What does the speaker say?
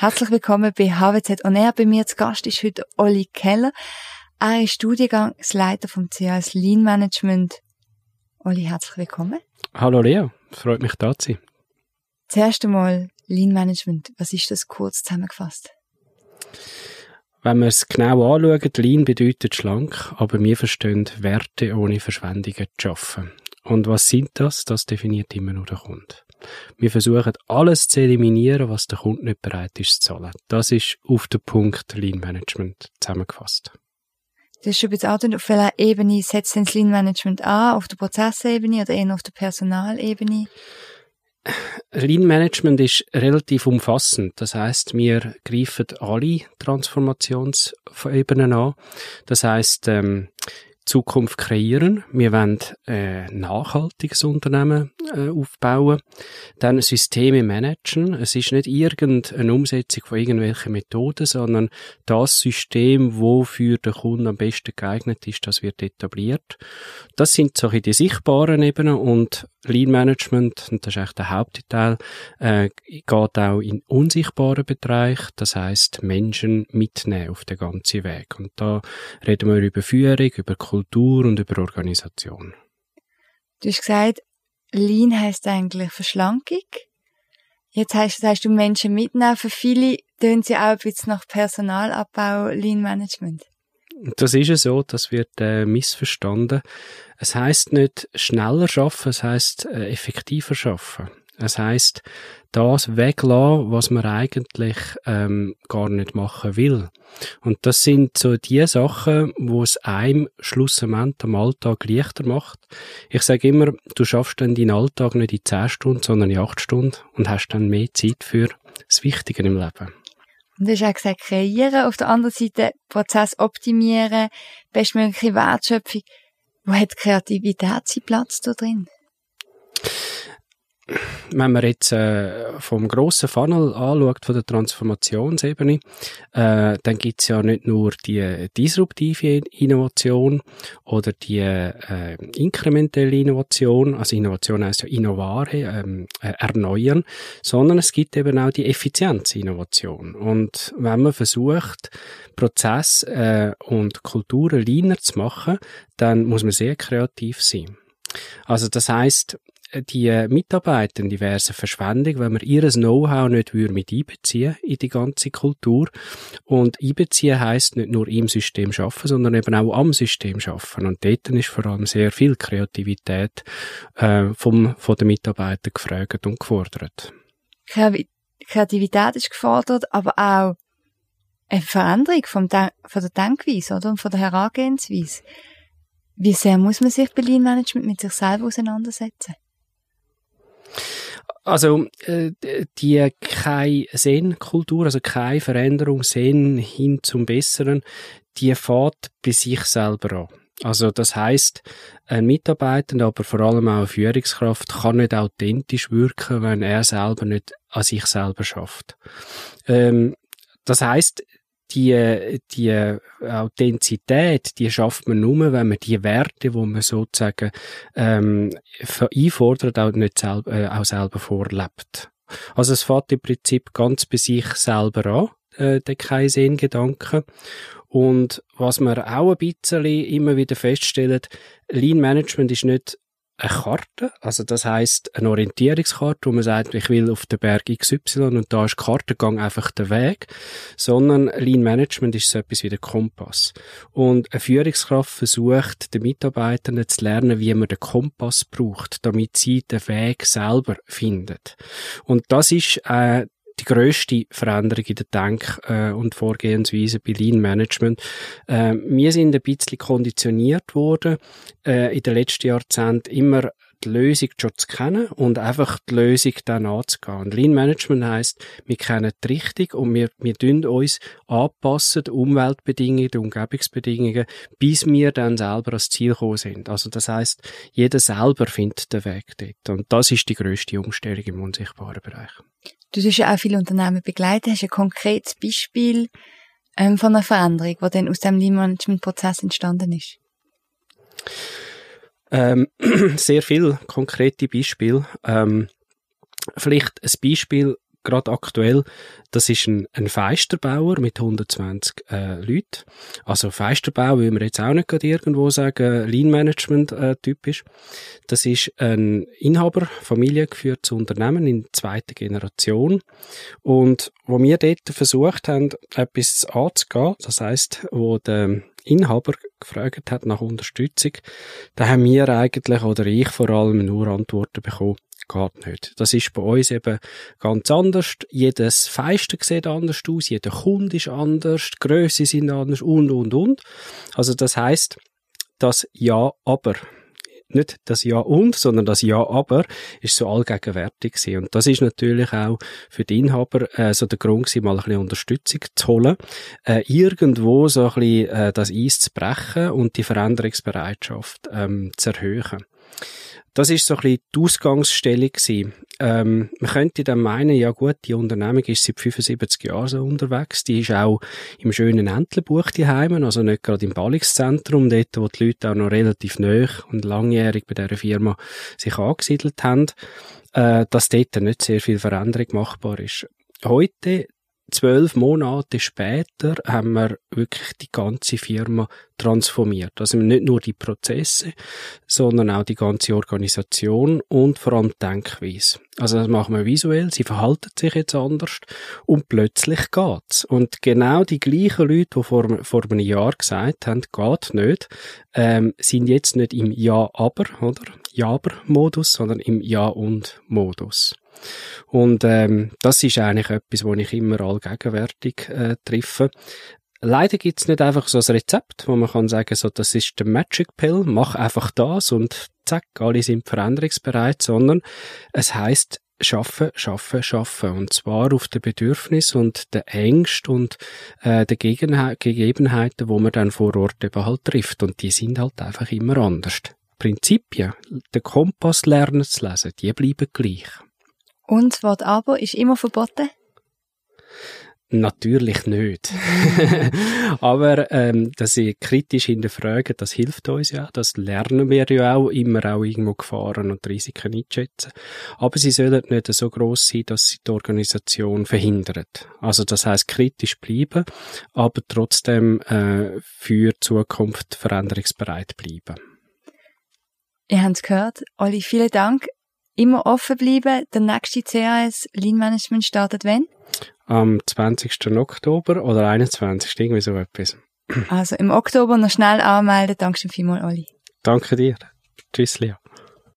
Herzlich willkommen bei HWZ On Air. Bei mir zu Gast ist heute Olli Keller. Er ist Studiengangsleiter vom CAS Lean Management. Olli, herzlich willkommen. Hallo Lea, freut mich da zu sein. Zuerst einmal Lean Management. Was ist das kurz zusammengefasst? Wenn wir es genau anschauen, Lean bedeutet schlank, aber wir verstehen Werte ohne Verschwendungen zu schaffen. Und was sind das? Das definiert immer nur der Kunde. Wir versuchen alles zu eliminieren, was der Kunde nicht bereit ist zu zahlen. Das ist auf den Punkt Lean Management zusammengefasst. Schon ein bisschen angedeutet, auf welcher Ebene setzt denn das Lean Management an? Auf der Prozessebene oder eher auf der Personalebene? Lean Management ist relativ umfassend. Das heißt, wir greifen alle Transformationsebenen an. Das heißt, ähm, Zukunft kreieren. Wir wollen äh, nachhaltiges Unternehmen äh, aufbauen. Dann Systeme managen. Es ist nicht irgendeine Umsetzung von irgendwelchen Methoden, sondern das System, wo für den Kunden am besten geeignet ist, das wird etabliert. Das sind so die sichtbaren Ebenen und Lean Management, und das ist eigentlich der Hauptteil, äh, geht auch in unsichtbaren Bereich, das heißt Menschen mitnehmen auf den ganzen Weg. Und da reden wir über Führung, über Kultur und über Organisation. Du hast gesagt, Lean heißt eigentlich Verschlankung. Jetzt heißt, heißt du Menschen mitnehmen. Für viele tun sie auch ein bisschen nach Personalabbau, Lean Management. Das ist ja so, das wird äh, missverstanden. Es heißt nicht schneller schaffen, es heißt äh, effektiver schaffen. Es heißt, das weglassen, was man eigentlich ähm, gar nicht machen will. Und das sind so die Sachen, wo es einem schlussendlich am Alltag leichter macht. Ich sage immer, du schaffst dann deinen Alltag nicht in 10 Stunden, sondern in 8 Stunden und hast dann mehr Zeit für das Wichtige im Leben. Und du hast auch gesagt, kreieren, auf der anderen Seite Prozess optimieren, bestmögliche Wertschöpfung. Wo hat Kreativität seinen Platz da drin? Wenn man jetzt äh, vom grossen Funnel anschaut, von der Transformationsebene, äh, dann gibt's ja nicht nur die disruptive Innovation oder die äh, inkrementelle Innovation, also Innovation heißt ja innovare, ähm, äh, erneuern, sondern es gibt eben auch die Effizienzinnovation. Und wenn man versucht, Prozess äh, und Kulturen leaner zu machen, dann muss man sehr kreativ sein. Also das heißt, die Mitarbeiter die wäre eine Verschwendung, wenn man ihr Know-how nicht mit einbeziehen in die ganze Kultur. Und einbeziehen heisst nicht nur im System schaffen, sondern eben auch am System schaffen. Und dort ist vor allem sehr viel Kreativität äh, vom, von den Mitarbeitern gefragt und gefordert. Kreativität ist gefordert, aber auch eine Veränderung vom Den von der Denkweise oder? und von der Herangehensweise. Wie sehr muss man sich bei Lean Management mit sich selber auseinandersetzen? Also äh, die keine Zen-Kultur, also keine Veränderung, Zen hin zum Besseren, die fährt bei sich selber an. Also das heißt, ein Mitarbeiter, aber vor allem auch eine Führungskraft kann nicht authentisch wirken, wenn er selber nicht an sich selber schafft. Ähm, das heißt, die, die Authentizität, die schafft man nur, wenn man die Werte, wo man sozusagen ähm, einfordert, auch nicht selber, äh, auch selber vorlebt. Also es fährt im Prinzip ganz bei sich selber an, äh, der Kaizen-Gedanke. Und was man auch ein bisschen immer wieder feststellt, Lean Management ist nicht eine Karte, also das heißt eine Orientierungskarte, wo man sagt, ich will auf den Berg XY und da ist Kartengang einfach der Weg, sondern Lean Management ist so etwas wie der Kompass. Und eine Führungskraft versucht, den Mitarbeitern zu lernen, wie man den Kompass braucht, damit sie den Weg selber findet. Und das ist äh, die grösste Veränderung in der Denk- äh, und Vorgehensweise bei Lean Management. Äh, wir sind ein bisschen konditioniert worden, äh, in den letzten Jahrzehnten immer die Lösung schon zu kennen und einfach die Lösung dann anzugehen. Und Lean Management heisst, wir kennen die Richtung und wir, wir tun uns anpassen, die Umweltbedingungen, die Umgebungsbedingungen, bis wir dann selber ans Ziel gekommen sind. Also das heisst, jeder selber findet den Weg dort. Und das ist die grösste Umstellung im unsichtbaren Bereich. Du hast ja auch viele Unternehmen begleitet, hast ein konkretes Beispiel ähm, von einer Veränderung, die dann aus dem Lean-Management-Prozess entstanden ist? Ähm, sehr viel konkrete Beispiele. Ähm, vielleicht ein Beispiel gerade aktuell, das ist ein, ein Feisterbauer mit 120 äh, Leuten. Also Feisterbau will man jetzt auch nicht gerade irgendwo sagen, Lean-Management-Typ äh, ist. Das ist ein Inhaber, familiengeführtes Unternehmen in zweiter Generation. Und wo wir dort versucht haben, etwas anzugehen, das heißt, wo der Inhaber gefragt hat nach Unterstützung, da haben wir eigentlich, oder ich vor allem, nur Antworten bekommen, geht nicht. Das ist bei uns eben ganz anders. Jedes Feisten sieht anders aus, jeder Kunde ist anders, die Grösse sind anders und, und, und. Also das heißt, das Ja, aber nicht das Ja und, sondern das Ja aber ist so allgegenwärtig gewesen. Und das ist natürlich auch für die Inhaber äh, so der Grund gewesen, mal ein bisschen Unterstützung zu holen, äh, irgendwo so ein bisschen äh, das Eis zu brechen und die Veränderungsbereitschaft ähm, zu erhöhen. Das ist so ein bisschen die Ausgangsstellung gewesen. Ähm, man könnte dann meinen, ja gut, die Unternehmung ist seit 75 Jahren so unterwegs. Die ist auch im schönen Entlebuch die Heimen, also nicht gerade im Ballungszentrum, dort, wo die Leute auch noch relativ neu und langjährig bei dieser Firma sich angesiedelt haben, äh, dass dort nicht sehr viel Veränderung machbar ist. Heute zwölf Monate später haben wir wirklich die ganze Firma transformiert. Also nicht nur die Prozesse, sondern auch die ganze Organisation und vor allem Denkweise. Also das machen wir visuell, sie verhalten sich jetzt anders und plötzlich geht's. Und genau die gleichen Leute, die vor, vor einem Jahr gesagt haben, geht nicht, ähm, sind jetzt nicht im Ja-Aber, oder? Ja-Aber-Modus, sondern im Ja-und-Modus. Und ähm, das ist eigentlich etwas, wo ich immer allgegenwärtig äh, treffe. Leider gibt's nicht einfach so ein Rezept, wo man kann sagen, so, das ist der Magic Pill, mach einfach das und zack, alle sind veränderungsbereit, sondern es heißt schaffen, schaffen, schaffen. Und zwar auf den Bedürfnis und den Ängsten und äh, den Gegebenheiten, wo man dann vor Ort eben halt trifft. Und die sind halt einfach immer anders. Prinzipien, den Kompass lernen zu lesen, die bleiben gleich. Und das Wort aber ist immer verboten? Natürlich nicht. Aber ähm, dass sie kritisch hinterfragen, das hilft uns ja. Das lernen wir ja auch, immer auch irgendwo Gefahren und Risiken einschätzen. Aber sie sollen nicht so groß sein, dass sie die Organisation verhindert. Also das heißt kritisch bleiben, aber trotzdem äh, für Zukunft veränderungsbereit bleiben. Ihr habt es gehört. Olli, vielen Dank immer offen bleiben. Der nächste CAS Lean Management startet wann? Am 20. Oktober oder 21. irgendwie so etwas. Also im Oktober noch schnell anmelden. Danke schon vielmals, Olli. Danke dir. Tschüss, Lia.